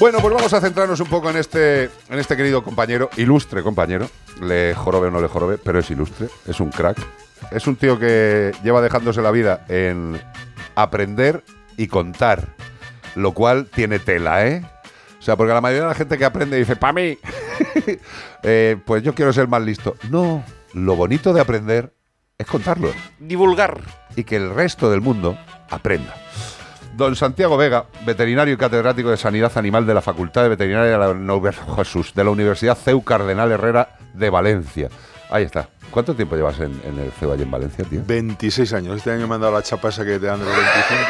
Bueno, pues vamos a centrarnos un poco en este, en este querido compañero, ilustre compañero. Le jorobe o no le jorobe, pero es ilustre, es un crack. Es un tío que lleva dejándose la vida en aprender y contar, lo cual tiene tela, ¿eh? O sea, porque la mayoría de la gente que aprende dice, ¡pa' mí! Eh, pues yo quiero ser más listo. No, lo bonito de aprender es contarlo Divulgar. y que el resto del mundo aprenda. Don Santiago Vega, veterinario y catedrático de Sanidad Animal de la Facultad de Veterinaria de la, Uni- Jesús, de la Universidad CEU Cardenal Herrera de Valencia. Ahí está. ¿Cuánto tiempo llevas en, en el CEU allí en Valencia, tío? 26 años. Este año me han dado la chapa esa que te dan de los 25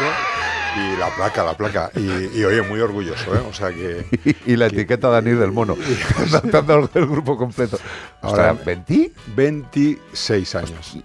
y la placa, la placa. Y, y, oye, muy orgulloso, ¿eh? O sea que. y la etiqueta de Anir del Mono. Dado el grupo completo. Ahora, Ahora, ¿20? 26 años.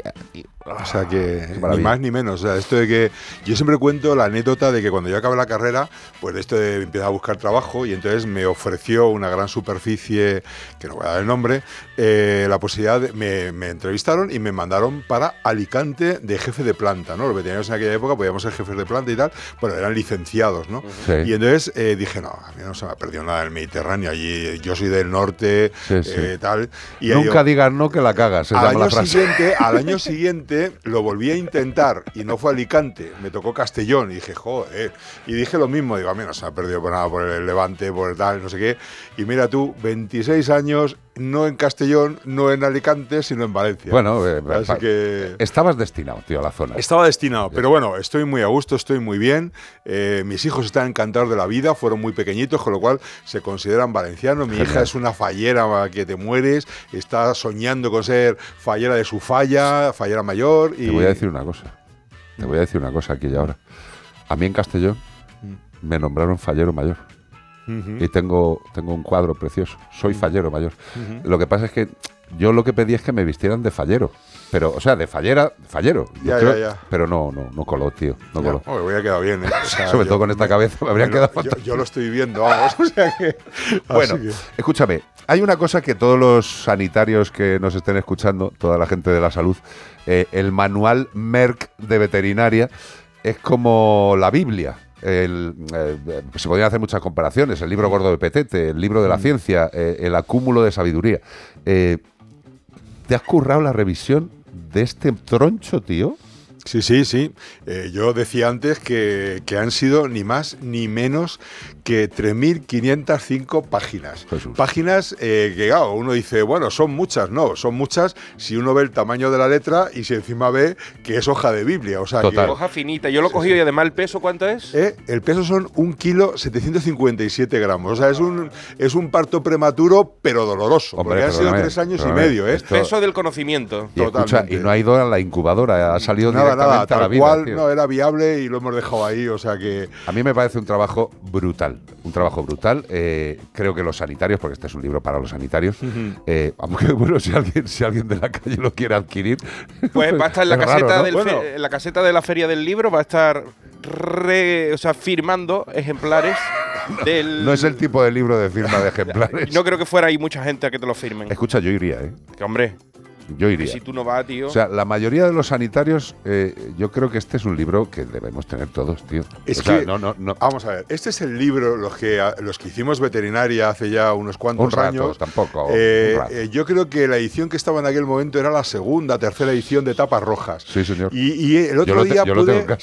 O sea que ni más ni menos. O sea, esto de que yo siempre cuento la anécdota de que cuando yo acabé la carrera, pues de esto de empezar a buscar trabajo y entonces me ofreció una gran superficie, que no voy a dar el nombre, eh, la posibilidad de, me, me entrevistaron y me mandaron para Alicante de jefe de planta, ¿no? Los veterinarios en aquella época podíamos ser jefes de planta y tal, bueno, eran licenciados, ¿no? Sí. Y entonces eh, dije, no, a mí no se me ha perdido nada en el Mediterráneo, allí yo soy del norte, Sí, sí. eh, tal. Y Nunca digas no que la cagas, se al llama la año, frase. siguiente, al año siguiente lo volví a intentar y no fue Alicante, me tocó Castellón y dije, joder. Y dije lo mismo, digo, a mí no se ha perdido por nada, por el Levante, por el tal, no sé qué. Y mira tú, 26 años, no en Castellón, no en Alicante, sino en Valencia. Bueno, eh, Así que... estabas destinado, tío, a la zona. Estaba destinado, pero bueno, estoy muy a gusto, estoy muy bien. Eh, mis hijos están encantados de la vida, fueron muy pequeñitos, con lo cual se consideran valencianos. Mi hija es una fallera que te mueres, está soñando con ser fallera de su falla, fallera mayor. Y Te voy a decir una cosa. Te voy a decir una cosa aquí y ahora. A mí en Castellón me nombraron fallero mayor. Y tengo, tengo un cuadro precioso. Soy fallero mayor. Lo que pasa es que yo lo que pedí es que me vistieran de fallero. Pero, o sea, de fallera, fallero. Ya, creo- ya, ya. Pero no, no, no coló, tío. No coló. me hubiera quedado bien, ¿eh? O sea, Sobre yo- todo con esta cabeza me habría quedado yo, yo lo estoy viendo, vamos. O sea que. Bueno, que- escúchame, hay una cosa que todos los sanitarios que nos estén escuchando, toda la gente de la salud, eh, el manual Merck de veterinaria es como la Biblia. El, eh, se podrían hacer muchas comparaciones. El libro gordo de Petete, el libro de la ciencia, eh, el acúmulo de sabiduría. Eh, ¿Te has currado la revisión de este troncho, tío? Sí, sí, sí. Eh, yo decía antes que, que han sido ni más ni menos que 3.505 páginas. Jesús. Páginas eh, que, claro, uno dice, bueno, son muchas. No, son muchas si uno ve el tamaño de la letra y si encima ve que es hoja de Biblia. O sea, que-. Hoja finita. Yo lo he cogido y además el peso, ¿cuánto es? Eh, el peso son un kilo 757 gramos. O sea, es un, es un parto prematuro, pero doloroso. Hombre, porque han sido tres años y medio, ¿eh? Esto- Peso del conocimiento. Y, escucha, Totalmente. y no ha ido a la incubadora, ha salido Nada, directamente nada, a la tal vida. cual tío. no era viable y lo hemos dejado ahí. O sea que. A mí me parece un trabajo brutal, un trabajo brutal. Eh, creo que los sanitarios, porque este es un libro para los sanitarios, eh, aunque bueno, si alguien, si alguien de la calle lo quiere adquirir, Pues va a estar en la, es raro, caseta ¿no? del Bueno. fe- en la caseta de la feria del libro, va a estar re- o sea, firmando ejemplares del. No es el tipo de libro de firma de ejemplares. No creo que fuera ahí mucha gente a que te lo firmen. Escucha, yo iría, ¿eh? Que hombre, Yo iría. si tú no vas, tío. O sea, la mayoría de los sanitarios, eh, yo creo que este es un libro que debemos tener todos, tío. Es O sea, que- no, no, no. Vamos a ver, este es el libro, los que, los que hicimos veterinaria hace ya unos cuantos Un rato, años. tampoco, Eh, un rato. eh, yo creo que la edición que estaba en aquel momento era la segunda, tercera edición de tapas rojas. Sí, señor. Y, y el otro te- día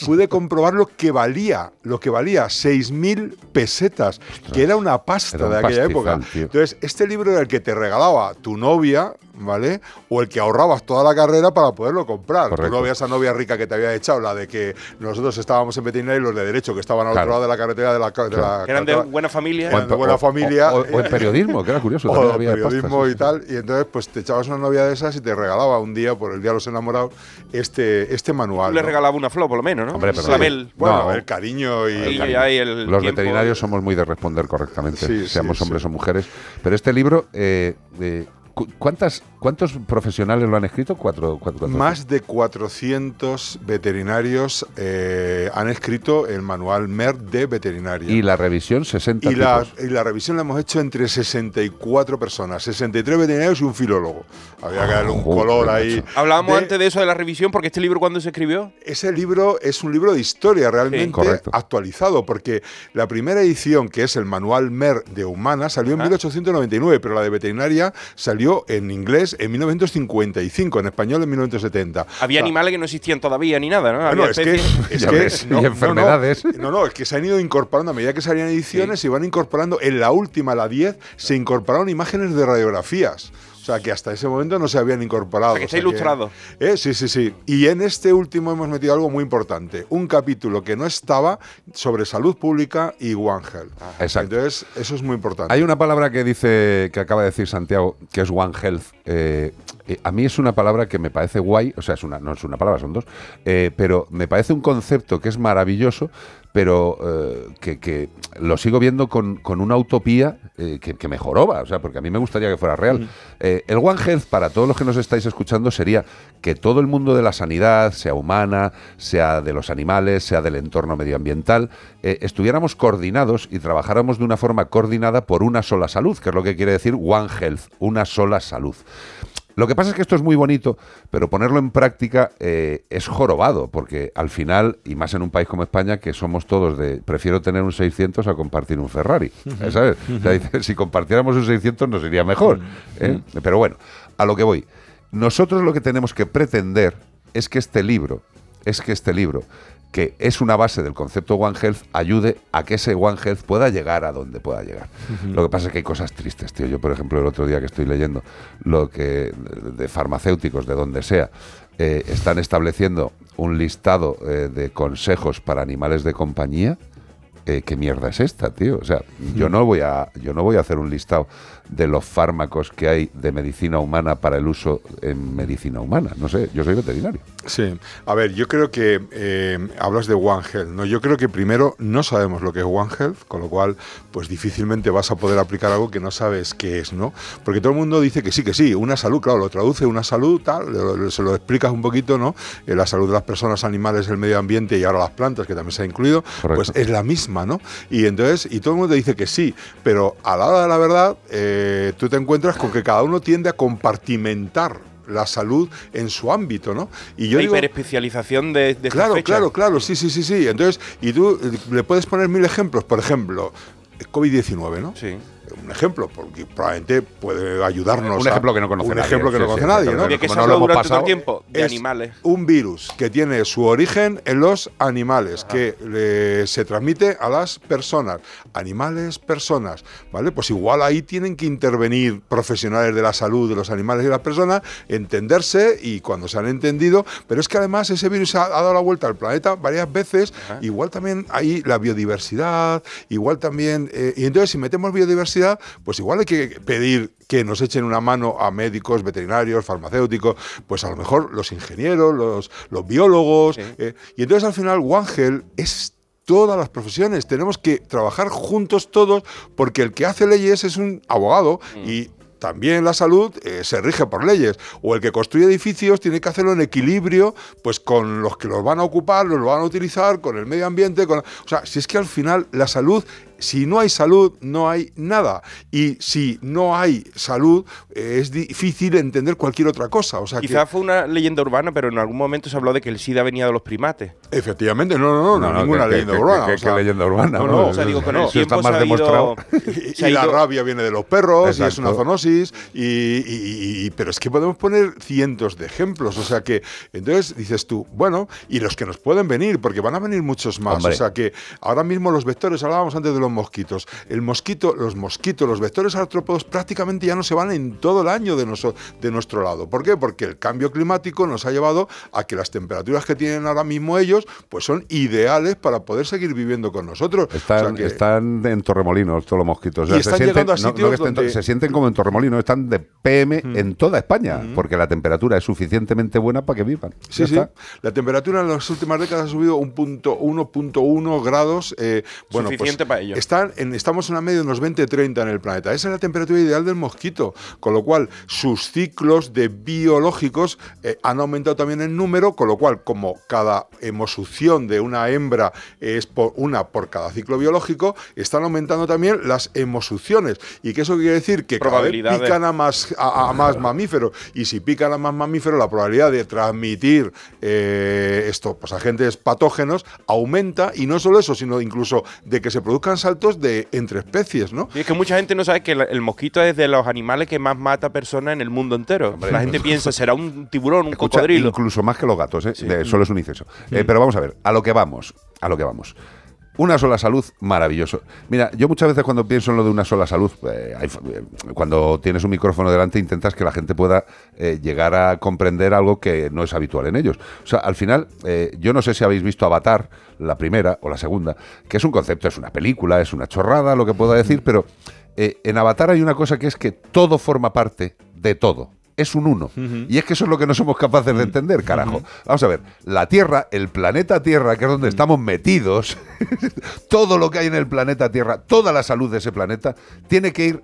pude, comprobar lo que valía, lo que valía, 6.000 pesetas, que era una pasta Era un de aquella pastizal, época. tío. Entonces, este libro era el que te regalaba tu novia, ¿vale? O el que ahorrabas toda la carrera para poderlo comprar. Correcto. Tu novia, esa novia rica que te había echado, la de que nosotros estábamos en veterinaria y los de derecho que estaban al Claro. otro lado de la carretera de la, de la eran de buena familia. Eran de buena o- familia. O, o- o en periodismo, que era curioso. o había periodismo pastas, y sí, tal, y entonces pues te echabas una novia de esas y te regalaba un día, por el Día de los Enamorados, este, este manual. Tú le ¿no? regalaba una flor, por lo menos, ¿no? Hombre, pero- Clavel. Bueno, No. el cariño y... Y ya hay el Los tiempo- veterinarios somos muy de responder correctamente, Sí, seamos sí, hombres sí. o mujeres. Pero este libro, eh, eh, ¿cuántas ¿Cuántos profesionales lo han escrito? Cuatro, cuatro- cuatro- Más de 400 veterinarios eh, han escrito el manual MER de veterinaria. Y la revisión, 60 Y la, tipos. y la revisión la hemos hecho entre 64 personas, 63 veterinarios y un filólogo. Había que darle un Joder, color ahí. Hablábamos de- antes de eso de la revisión, porque este libro, ¿cuándo se escribió? Ese libro es un libro de historia realmente actualizado, porque la primera edición, que es el manual MER de humana, salió en Ajá. 1899, pero la de veterinaria salió en inglés en 1955, en español en 1970. Había O sea, animales que no existían todavía ni nada, ¿no? Bueno, Había es que, especies. es Ya que ves, y enfermedades. No, no, es que se han ido incorporando a medida que salían ediciones, se iban incorporando. En la última, la 10, se incorporaron imágenes de radiografías. O sea, que hasta ese momento no se habían incorporado. O sea, que está ilustrado. Eh, sí, sí, sí. Y en este último hemos metido algo muy importante. Un capítulo que no estaba sobre salud pública y One Health. Exacto. Entonces, eso es muy importante. Hay una palabra que dice, que acaba de decir Santiago, que es One Health. Eh, eh, a mí es una palabra que me parece guay, o sea, es una, no es una palabra, son dos, eh, pero me parece un concepto que es maravilloso, pero eh, que, que lo sigo viendo con, con una utopía eh, que, que me joroba, o sea, porque a mí me gustaría que fuera real. Eh, el One Health, para todos los que nos estáis escuchando, sería que todo el mundo de la sanidad, sea humana, sea de los animales, sea del entorno medioambiental, estuviéramos coordinados y trabajáramos de una forma coordinada por una sola salud, que es lo que quiere decir One Health, una sola salud. Lo que pasa es que esto es muy bonito, pero ponerlo en práctica eh, es jorobado, porque al final, y más en un país como España, que somos todos de prefiero tener un 600 a compartir un Ferrari. ¿sabes? O sea, dice, si compartiéramos un 600 nos iría mejor. ¿eh? Pero bueno, a lo que voy. Nosotros lo que tenemos que pretender es que este libro, es que este libro, que es una base del concepto One Health, ayude a que ese One Health pueda llegar a donde pueda llegar. Lo que pasa es que hay cosas tristes, tío. Yo, por ejemplo, el otro día que estoy leyendo lo que de farmacéuticos, de donde sea, eh, están estableciendo un listado eh, de consejos para animales de compañía. eh, ¿Qué mierda es esta, tío? O sea, yo no voy a, yo no voy a hacer un listado de los fármacos que hay de medicina humana para el uso en medicina humana. No sé, yo soy veterinario. Sí, a ver, yo creo que eh, hablas de One Health, ¿no? Yo creo que primero no sabemos lo que es One Health, con lo cual, pues difícilmente vas a poder aplicar algo que no sabes qué es, ¿no? Porque todo el mundo dice que sí, que sí, una salud, claro, lo traduce una salud, tal, lo- se lo explicas un poquito, ¿no? Eh, la salud de las personas, animales, el medio ambiente y ahora las plantas, que también se ha incluido, Correcto. pues es la misma, ¿no? Y entonces, y todo el mundo dice que sí, pero a la hora de la verdad, eh, tú te encuentras con que cada uno tiende a compartimentar la salud en su ámbito, ¿no? Y yo la digo, hiperespecialización de, de claro, claro, claro, sí, sí, sí, sí. Entonces, y tú eh, le puedes poner mil ejemplos, por ejemplo, COVID-19, ¿no? Sí. Un ejemplo, porque probablemente puede ayudarnos. Un a- ejemplo que no conoce Un nadie, ejemplo que sí, no sí, conoce nadie, ¿no? exactamente. ¿De qué como se no lo hemos pasado, tiempo? De es animales. Un virus que tiene su origen en los animales, que eh, se transmite a las personas. Animales, personas. ¿Vale? Pues igual ahí tienen que intervenir profesionales de la salud de los animales y de las personas, entenderse y cuando se han entendido. Pero es que además ese virus ha, ha dado la vuelta al planeta varias veces. Igual también hay la biodiversidad, igual también. eh, y entonces, si metemos biodiversidad, pues igual hay que pedir que nos echen una mano a médicos, veterinarios, farmacéuticos, pues a lo mejor los ingenieros, los, los biólogos. Sí. eh, y entonces al final Health es todas las profesiones. Tenemos que trabajar juntos todos porque el que hace leyes es un abogado y también la salud eh, se rige por leyes. O el que construye edificios tiene que hacerlo en equilibrio pues con los que los van a ocupar, los van a utilizar, con el medio ambiente. Con, o sea, si es que al final la salud si no hay salud, no hay nada. Y si no hay salud, eh, es difícil entender cualquier otra cosa. O sea que- Quizás fue una leyenda urbana, pero en algún momento se habló de que el SIDA venía de los primates. Efectivamente, no, no, no, no, ninguna que- leyenda que- urbana. que- o sea, que leyenda urbana. no, ¿no? no, O sea, digo, con el Eso está tiempo más se ha demostrado. ido... Se y la rabia viene de los perros y es Exacto. una zoonosis. Y, y- y- pero es que podemos poner cientos de ejemplos. O sea que, entonces dices tú, bueno, y los que nos pueden venir, porque van a venir muchos más. Hombre. O sea que ahora mismo los vectores, hablábamos antes de los mosquitos. El mosquito, los mosquitos, los vectores artrópodos prácticamente ya no se van en todo el año de, noso- de nuestro lado. ¿Por qué? Porque el cambio climático nos ha llevado a que las temperaturas que tienen ahora mismo ellos, pues son ideales para poder seguir viviendo con nosotros. O sea Están, que- están en Torremolinos todos los mosquitos. Y están llegando a no- no sitios donde- se sienten como en Torremolinos, están de PM en toda España, porque la temperatura es suficientemente buena para que vivan. Sí, sí. está. La temperatura en las últimas décadas ha subido un punto 1.1 grados. eh, bueno, Suficiente pues para ellos, están en, estamos en una media de unos 20-30 en el planeta. Esa es la temperatura ideal del mosquito, con lo cual sus ciclos de biológicos eh, han aumentado también en número, con lo cual como cada hemosucción de una hembra es por una por cada ciclo biológico, están aumentando también las hemosucciones. ¿Y qué eso quiere decir? Que cada vez pican a más, a, a más mamíferos. Y si pican a más mamíferos, la probabilidad de transmitir eh, esto pues, agentes patógenos aumenta. Y no solo eso, sino incluso de que se produzcan saltos de entre especies, ¿no? Y es que mucha gente no sabe que el mosquito es de los animales que más mata personas en el mundo entero. la gente piensa, será un tiburón, un Escucha, cocodrilo. incluso más que los gatos, ¿eh? De- solo es un incienso. Eh, pero vamos a ver, a lo que vamos, a lo que vamos. Una sola salud, maravilloso. Mira, yo muchas veces cuando pienso en lo de una sola salud, eh, eh, cuando tienes un micrófono delante intentas que la gente pueda eh, llegar a comprender algo que no es habitual en ellos. O sea, al final, yo no sé si habéis visto Avatar, la primera o la segunda, que es un concepto, es una película, es una chorrada, lo que pueda decir, pero en Avatar hay una cosa que es que todo forma parte de todo es un uno. Y es que eso es lo que no somos capaces de entender, carajo. Vamos a ver, la Tierra, el planeta Tierra, que es donde estamos metidos, todo lo que hay en el planeta Tierra, toda la salud de ese planeta, tiene que ir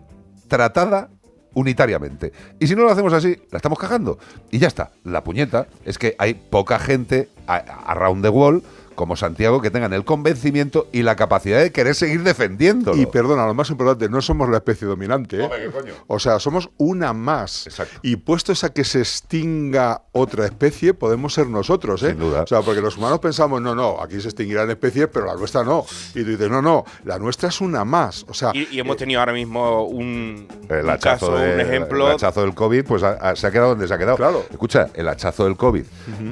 tratada unitariamente. Y si no lo hacemos así, la estamos cagando. Y ya está. La puñeta es que hay poca gente a- around the wall como Santiago que tengan el convencimiento y la capacidad de querer seguir defendiéndolo. Y perdona, lo más importante, no somos la especie dominante. ¿eh? Hombre, ¿qué coño? O sea, somos una más. Exacto. Y puestos a que se extinga otra especie, podemos ser nosotros. ¿eh? Sin duda. O sea, porque los humanos pensamos, no, no, aquí se extinguirán especies, pero la nuestra no. Y tú dices, no, no, la nuestra es una más. O sea, Y, y hemos tenido ahora mismo un, El un caso, de- un ejemplo. el hachazo del COVID, pues se ha quedado donde se ha quedado. Claro. Escucha, el hachazo del COVID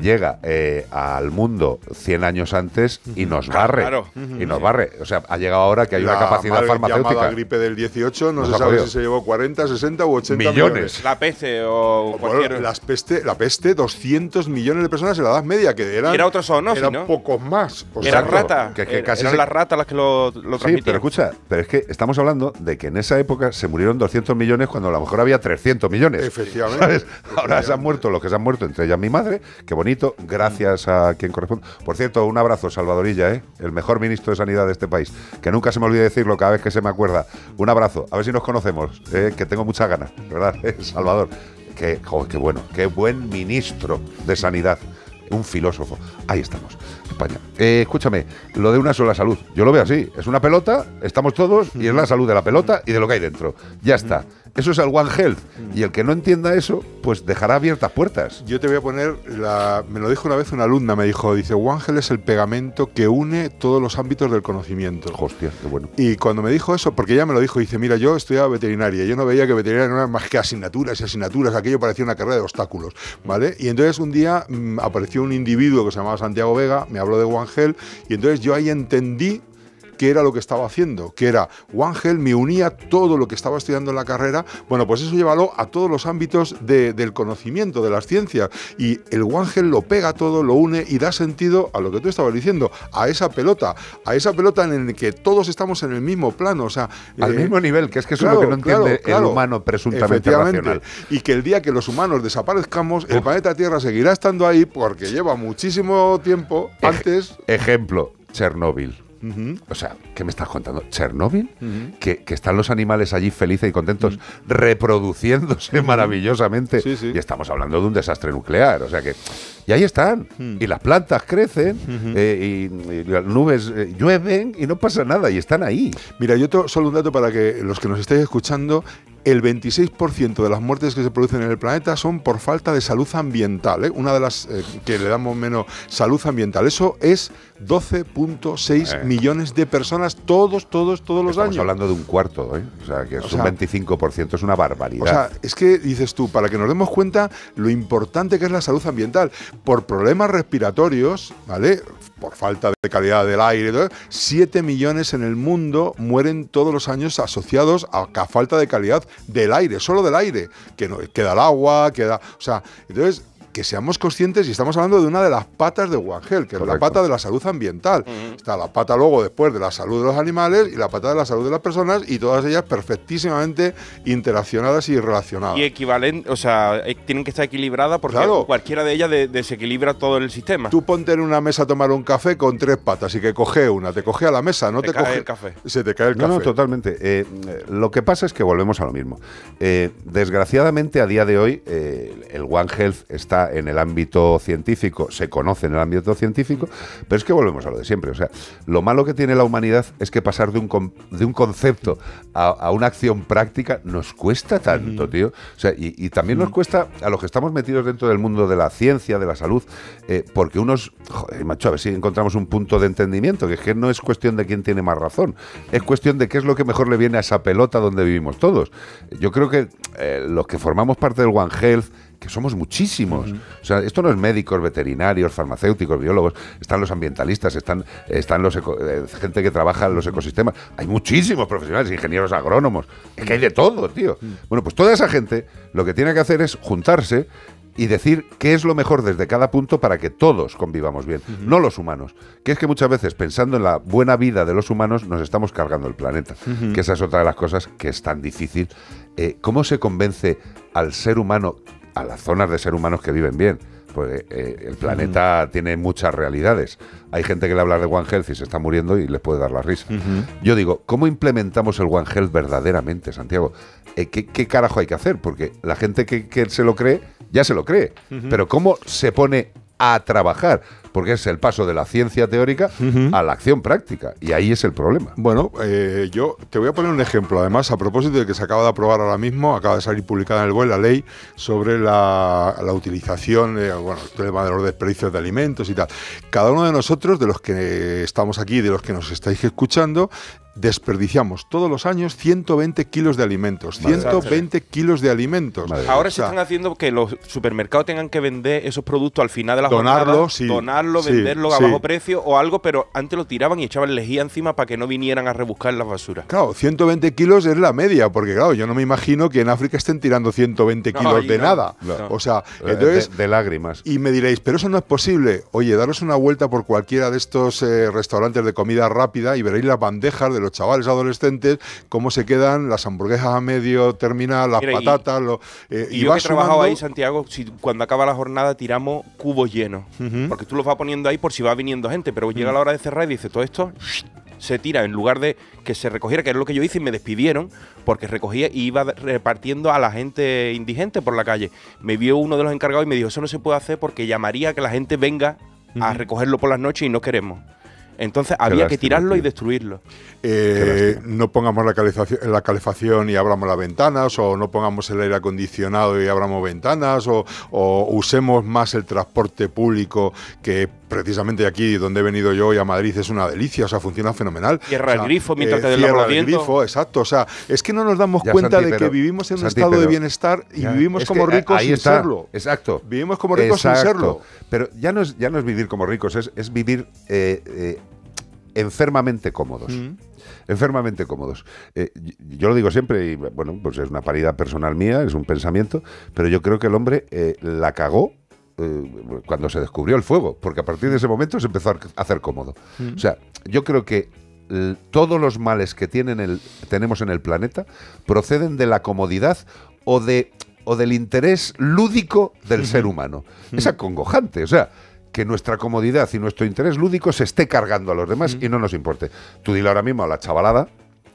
llega eh, al mundo 100 años antes y nos barre. Claro. Y nos barre. O sea, ha llegado ahora que hay una la capacidad mal farmacéutica. llamada gripe del 18, no Nos se sabe si se llevó 40, 60 u 80 Millones. millones. La peste o Bueno, cualquier. las peste, la peste, 200 millones de personas en la Edad Media, que eran, Era otro zoonosis, eran ¿no? pocos más. O sea, Era Exacto. rata. Que- que casi eran se- las ratas las que lo, lo Sí, pero escucha, pero es que estamos hablando de que en esa época se murieron 200 millones cuando a lo mejor había 300 millones. Efectivamente. ¿Sabes? Ahora se han muerto los que se han muerto, entre ellas mi madre. Qué bonito, gracias a quien corresponde. Por cierto, un abrazo, Salvadorilla, ¿eh? el mejor ministro de Sanidad de este país. Que nunca se me olvide decirlo cada vez que se me acuerda. Un abrazo, a ver si nos conocemos, ¿eh? que tengo muchas ganas, ¿verdad? Salvador. Qué, joder, qué bueno, qué buen ministro de Sanidad. Un filósofo. Ahí estamos, España. Eh, escúchame, lo de una sola salud. Yo lo veo así. Es una pelota, estamos todos, y es la salud de la pelota y de lo que hay dentro. Ya está. Eso es el One Health. Y el que no entienda eso, pues dejará abiertas puertas. Yo te voy a poner, la, me lo dijo una vez una alumna, me dijo, dice, Ángel es el pegamento que une todos los ámbitos del conocimiento. Hostia, qué bueno. Y cuando me dijo eso, porque ella me lo dijo, dice, mira, yo estudiaba veterinaria, yo no veía que veterinaria no era más que asignaturas y asignaturas, aquello parecía una carrera de obstáculos, ¿vale? Y entonces un día mm, apareció un individuo que se llamaba Santiago Vega, me habló de One Health, y entonces yo ahí entendí qué era lo que estaba haciendo, que era Health me unía todo lo que estaba estudiando en la carrera, bueno, pues eso llévalo a todos los ámbitos de- del conocimiento, de las ciencias, y el Health lo pega todo, lo une y da sentido a lo que tú estabas diciendo, a esa pelota, a esa pelota en la que todos estamos en el mismo plano, o sea... Al eh, mismo nivel, que es que eso es lo que no entiende claro, el humano presuntamente racional. Y que el día que los humanos desaparezcamos, el planeta Tierra seguirá estando ahí porque lleva muchísimo tiempo antes. Ejemplo, Chernóbil. O sea, ¿qué me estás contando? ¿ Chernóbil? que, que están los animales allí felices y contentos, reproduciéndose maravillosamente. Sí, sí. Y estamos hablando de un desastre nuclear. O sea que. Y ahí están. Y las plantas crecen, eh, y, y las nubes eh, llueven y no pasa nada. Y están ahí. Mira, yo solo un dato para que los que nos estéis escuchando, el 26% de las muertes que se producen en el planeta son por falta de salud ambiental. ¿eh? Una de las eh, que le damos menos salud ambiental. Eso es 12.6 Eh. millones de personas todos, todos, todos los Estamos años. hablando de un cuarto, ¿eh? O sea, que es O un sea, 25%, es una barbaridad. O sea, es que dices tú, para que nos demos cuenta lo importante que es la salud ambiental, por problemas respiratorios, ¿vale? Por falta de calidad del aire, y todo, 7 millones en el mundo mueren todos los años asociados a, a falta de calidad del aire, solo del aire, que no queda el agua, queda, o sea, entonces que seamos conscientes y estamos hablando de una de las patas de One Health, que es la pata de la salud ambiental. Está la pata luego después de la salud de los animales y la pata de la salud de las personas y todas ellas perfectísimamente interaccionadas y relacionadas. Y equivalente, o sea, eh, tienen que estar equilibradas porque Claro. cualquiera de ellas de- desequilibra todo el sistema. Tú ponte en una mesa a tomar un café con tres patas y que coge una, te coge a la mesa, no Te te, cae coge el café. Se te cae el No, café. no, totalmente. Eh, eh, lo que pasa es que volvemos a lo mismo. Eh, desgraciadamente, a día de hoy, eh, el One Health está en el ámbito científico, se conoce en el ámbito científico, pero es que volvemos a lo de siempre. O sea, lo malo que tiene la humanidad es que pasar de un, de un concepto a, a una acción práctica nos cuesta tanto, tío. O sea, y, y también nos cuesta a los que estamos metidos dentro del mundo de la ciencia, de la salud, eh, porque unos, joder, macho, a ver si encontramos un punto de entendimiento, que es que no es cuestión de quién tiene más razón, es cuestión de qué es lo que mejor le viene a esa pelota donde vivimos todos. Yo creo que eh, los que formamos parte del One Health, que somos muchísimos. O sea, esto no es médicos, veterinarios, farmacéuticos, biólogos, están los ambientalistas, están, están los eco- eh, gente que trabaja en los ecosistemas. Hay muchísimos profesionales, ingenieros agrónomos, es que hay de todo, tío. Bueno, pues toda esa gente lo que tiene que hacer es juntarse y decir qué es lo mejor desde cada punto para que todos convivamos bien, no los humanos. Que es que muchas veces pensando en la buena vida de los humanos nos estamos cargando el planeta, que esa es otra de las cosas que es tan difícil. Eh, ¿Cómo se convence al ser humano, a las zonas de ser humanos que viven bien? Pues eh, el planeta tiene muchas realidades. Hay gente que le habla de One Health y se está muriendo y les puede dar la risa. Yo digo, ¿cómo implementamos el One Health verdaderamente, Santiago? Eh, ¿qué, qué carajo hay que hacer? Porque la gente que, que se lo cree, ya se lo cree. Pero ¿cómo se pone a trabajar? Porque es el paso de la ciencia teórica a la acción práctica. Y ahí es el problema. Bueno, eh, yo te voy a poner un ejemplo. Además, a propósito de que se acaba de aprobar ahora mismo, acaba de salir publicada en el BOE la ley sobre la, la utilización, eh, bueno, el tema de los desperdicios de alimentos y tal. Cada uno de nosotros, de los que estamos aquí, de los que nos estáis escuchando, desperdiciamos todos los años 120 kilos de alimentos. Madre 120 kilos de alimentos. Madre Ahora O se están haciendo que los supermercados tengan que vender esos productos al final de la Donarlo, jornada, sí. donarlo, Sí, venderlo a sí. bajo precio o algo, pero antes lo tiraban y echaban lejía encima para que no vinieran a rebuscar las basuras. Claro, 120 kilos es la media, porque claro, yo no me imagino que en África estén tirando 120 No, kilos de no. nada. No. O sea, Eh, entonces... de, de lágrimas. Y me diréis, pero eso no es posible. Oye, daros una vuelta por cualquiera de estos eh, restaurantes de comida rápida y veréis las bandejas de los chavales adolescentes, cómo se quedan las hamburguesas a medio terminar, las Mira, y- patatas. lo- eh, Y yo que he trabajado sumando- ahí, Santiago, si cuando acaba la jornada tiramos cubos llenos. Porque tú los vas poniendo ahí por si va viniendo gente, pero llega la hora de cerrar y dice, todo esto se tira en lugar de que se recogiera, que es lo que yo hice, y me despidieron porque recogía y iba repartiendo a la gente indigente por la calle. Me vio uno de los encargados y me dijo, eso no se puede hacer porque llamaría a que la gente venga a recogerlo por las noches y no queremos. Entonces había que tirarlo y destruirlo. Eh, no pongamos la calefacción, la calefacción y abramos las ventanas, o no pongamos el aire acondicionado y abramos ventanas, o, o usemos más el transporte público, que precisamente aquí donde he venido yo hoy a Madrid es una delicia, o sea, funciona fenomenal. Cierra O sea, el grifo mientras te des cierra el grifo, exacto. O sea, es que no nos damos Ya, cuenta Santi, de que vivimos en un estado de bienestar y Ya, vivimos como que ricos ahí sin está, serlo. Exacto. Vivimos como ricos sin serlo. Pero ya no es, ya no es vivir como ricos, es, es vivir eh, eh, enfermamente cómodos. Mm. Enfermamente cómodos. Eh, y- yo lo digo siempre, y bueno, pues es una paridad personal mía, es un pensamiento, pero yo creo que el hombre eh, la cagó eh, cuando se descubrió el fuego, porque a partir de ese momento se empezó a hacer cómodo. O sea, yo creo que todos los males que tienen el, tenemos en el planeta proceden de la comodidad o de o del interés lúdico del ser humano. Es acongojante, o sea, que nuestra comodidad y nuestro interés lúdico se esté cargando a los demás y no nos importe. Tú dile ahora mismo a la chavalada,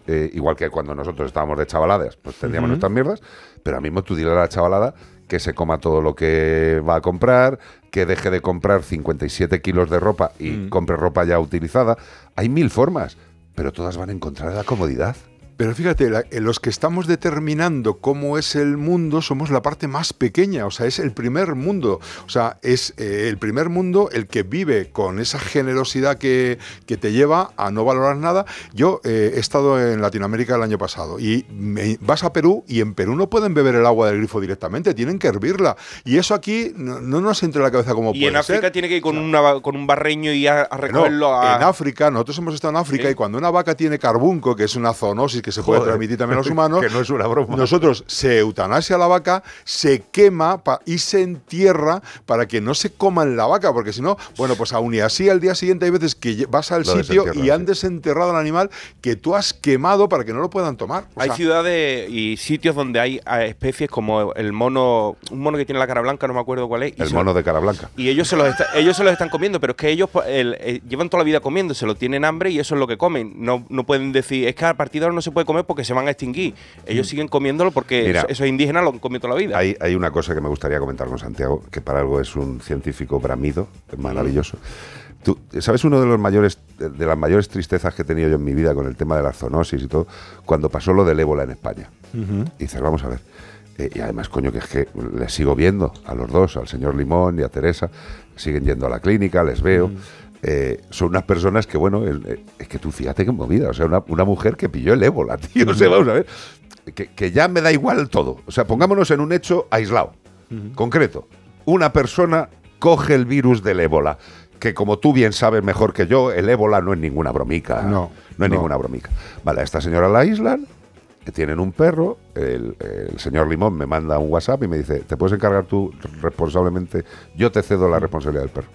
eh, igual que cuando nosotros estábamos de chavaladas, pues tendríamos nuestras mierdas, pero ahora mismo tú dile a la chavalada que se coma todo lo que va a comprar, que deje de comprar 57 kilos de ropa y compre ropa ya utilizada. Hay mil formas, pero todas van en contra de la comodidad. Pero fíjate, la- eh, los que estamos determinando cómo es el mundo somos la parte más pequeña, o sea, es el primer mundo, o sea, es eh, el primer mundo el que vive con esa generosidad que, que te lleva a no valorar nada. Yo eh, he estado en Latinoamérica el año pasado y me- vas a Perú y en Perú no pueden beber el agua del grifo directamente, tienen que hervirla. Y eso aquí no, no nos entra en la cabeza como Y puede en África ser. tiene que ir con, una, con un barreño y a, a No, recogerlo a... en África, nosotros hemos estado en África Sí. y cuando una vaca tiene carbunco, que es una zoonosis que que se puede Joder. transmitir también a los humanos. Que no es una broma. Nosotros se eutanasia la vaca, se quema pa- y se entierra para que no se coman la vaca, porque si no, bueno, pues aún y así al día siguiente hay veces que vas al Lo sitio y han sí. desenterrado al animal que tú has quemado para que no lo puedan tomar. O Hay sea, ciudades y sitios donde hay especies como el mono, un mono que tiene la cara blanca, no me acuerdo cuál es. y El se- mono de cara blanca. Y ellos se los está- ellos se los están comiendo, pero es que ellos pues, el- eh, llevan toda la vida comiendo, se lo tienen hambre y eso es lo que comen. No, no pueden decir, es que a partir de ahora no se puede comer porque se van a extinguir. Ellos siguen comiéndolo porque Mm. Mira, eso- esos indígenas lo han comido toda la vida. Hay, hay una cosa que me gustaría comentar con Santiago, que para algo es un científico bramido, maravilloso. Tú, ¿Sabes uno de los mayores de las mayores tristezas que he tenido yo en mi vida con el tema de la zoonosis y todo? Cuando pasó lo del ébola en España. Y dices, vamos a ver. eh, y además, coño, que es que les sigo viendo a los dos, al señor Limón y a Teresa. Siguen yendo a la clínica, les veo. Eh, son unas personas que, bueno, el- eh, es que tú fíjate qué movida. O sea, una, una mujer que pilló el ébola, tío. O sea, vamos a ver. Que, que ya me da igual todo. O sea, pongámonos en un hecho aislado, concreto. Una persona coge el virus del ébola. Que como tú bien sabes mejor que yo, el ébola no es ninguna bromica. No, no es no. ninguna bromica. Vale, a esta señora la aíslan, que tienen un perro, el, el señor Limón me manda un WhatsApp y me dice, ¿te puedes encargar tú responsablemente? Yo te cedo la responsabilidad del perro.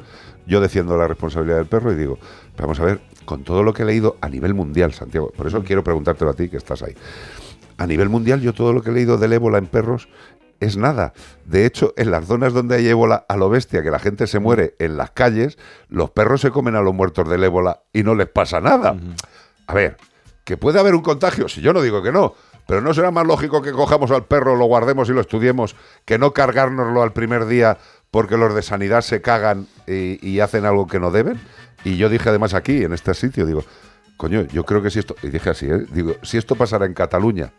Yo defiendo la responsabilidad del perro y digo, vamos a ver, con todo lo que he leído a nivel mundial, Santiago, por eso quiero preguntártelo a ti, que estás ahí. A nivel mundial, yo todo lo que he leído del ébola en perros es nada. De hecho, en las zonas donde hay ébola a lo bestia, que la gente se muere en las calles, los perros se comen a los muertos del ébola y no les pasa nada. A ver, que puede haber un contagio, si yo no digo que no, pero ¿no será más lógico que cojamos al perro, lo guardemos y lo estudiemos, que no cargárnoslo al primer día porque los de sanidad se cagan y, hacen algo que no deben? Y yo dije además aquí, en este sitio, digo, coño, yo creo que si esto, y dije así, ¿eh? digo, si esto pasara en Cataluña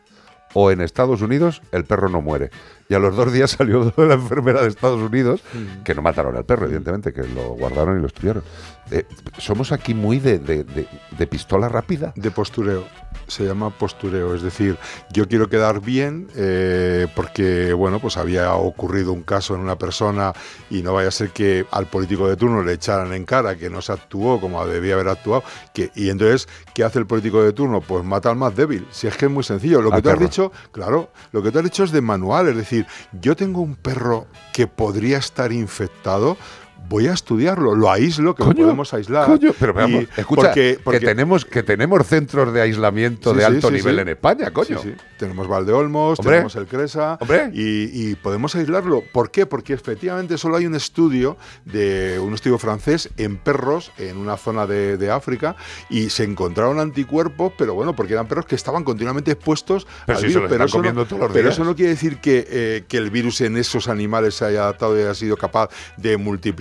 o en Estados Unidos, el perro no muere. Y a los dos días salió la enfermera de Estados Unidos, que no mataron al perro, evidentemente, que lo guardaron y lo estudiaron. Eh, somos aquí muy de, de- de- de pistola rápida. de postureo. Se llama postureo, es decir, yo quiero quedar bien eh, porque, bueno, pues había ocurrido un caso en una persona y no vaya a ser que al político de turno le echaran en cara que no se actuó como debía haber actuado. Que, y entonces, ¿qué hace el político de turno? Pues mata al más débil. Si es que es muy sencillo. Lo Al que tú has dicho, claro, lo que tú has dicho es de manual, es decir, yo tengo un perro que podría estar infectado. Voy a estudiarlo, lo aíslo, que lo podemos aislar. Coño, pero vamos, Y- escucha, porque- porque- que, tenemos, que tenemos centros de aislamiento Sí, de alto sí, nivel en España, coño. Tenemos Valdeolmos, Hombre. tenemos el Cresa Hombre. Y, y podemos aislarlo. ¿Por qué? Porque efectivamente solo hay un estudio de un estudio francés en perros en una zona de, de África y se encontraron anticuerpos, pero bueno, porque eran perros que estaban continuamente expuestos Pero al si virus. pero eso, no, pero eso no quiere decir que, eh, que el virus en esos animales se haya adaptado y haya sido capaz de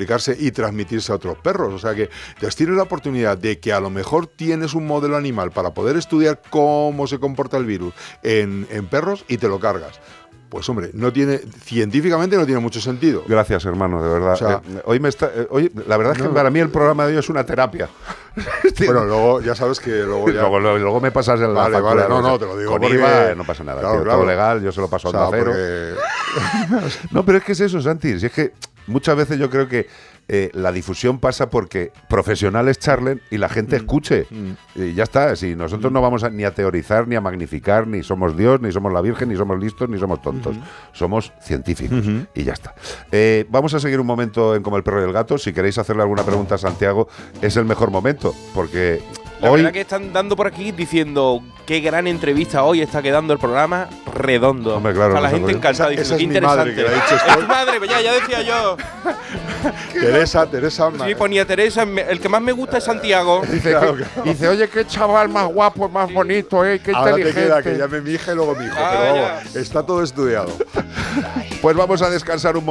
multiplicarse y transmitirse a otros perros. O sea que tienes la oportunidad de que a lo mejor tienes un modelo animal para poder estudiar cómo se comporta el virus en, en perros y te lo cargas. Pues hombre, no tiene, científicamente no tiene mucho sentido. Gracias, hermano, de verdad. O sea- Eh, hoy me está, eh, hoy, la verdad es que No. para mí el programa de hoy es una terapia. Bueno, luego ya sabes que luego ya... luego, luego- luego me pasas el Vale, vale, no, no, te lo digo Con porque- IVA no pasa nada, Claro, tío, claro. todo legal, yo se lo paso o a Onda porque- No, pero es que es eso, Santi. Si es que muchas veces yo creo que eh, la difusión pasa porque profesionales charlen y la Mm. gente escuche. Y ya está. Si nosotros no vamos a- ni a teorizar, ni a magnificar, ni somos Dios, ni somos la Virgen, ni somos listos, ni somos tontos. Somos científicos. Y ya está. Eh, vamos a seguir un momento en Como el perro y el gato. Si queréis hacerle alguna pregunta a Santiago, es el mejor momento. Porque La hoy. verdad que están dando por aquí diciendo qué gran entrevista hoy está quedando el programa redondo. Hombre, claro, O sea, la gente encantada Esa- esa es mi madre interesante. que ha dicho esto. Es tu madre, pues ya, ya decía yo. Teresa, Teresa... Sí, ponía Teresa, el que más me gusta es Santiago. Dice, Claro, que- claro. dice, oye, qué chaval más guapo, más bonito, eh, qué Ahora te inteligente. queda que llame mi hija y luego mi hijo. Ah, pero ya. vamos, está todo estudiado. Pues vamos a descansar un